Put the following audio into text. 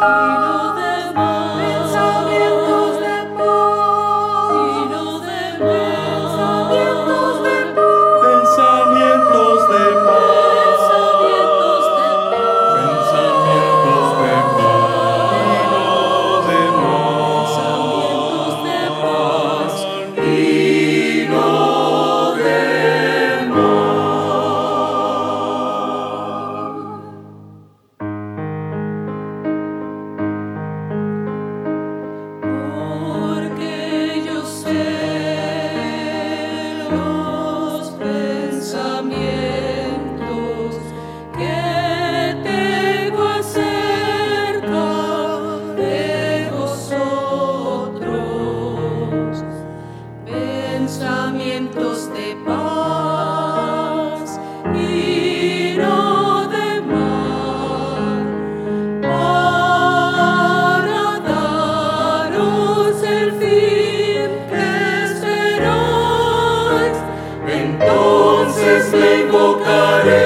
Vino de mar. pensamientos de paz y no de mal, para daros el fin que esperáis. Entonces me invocaré.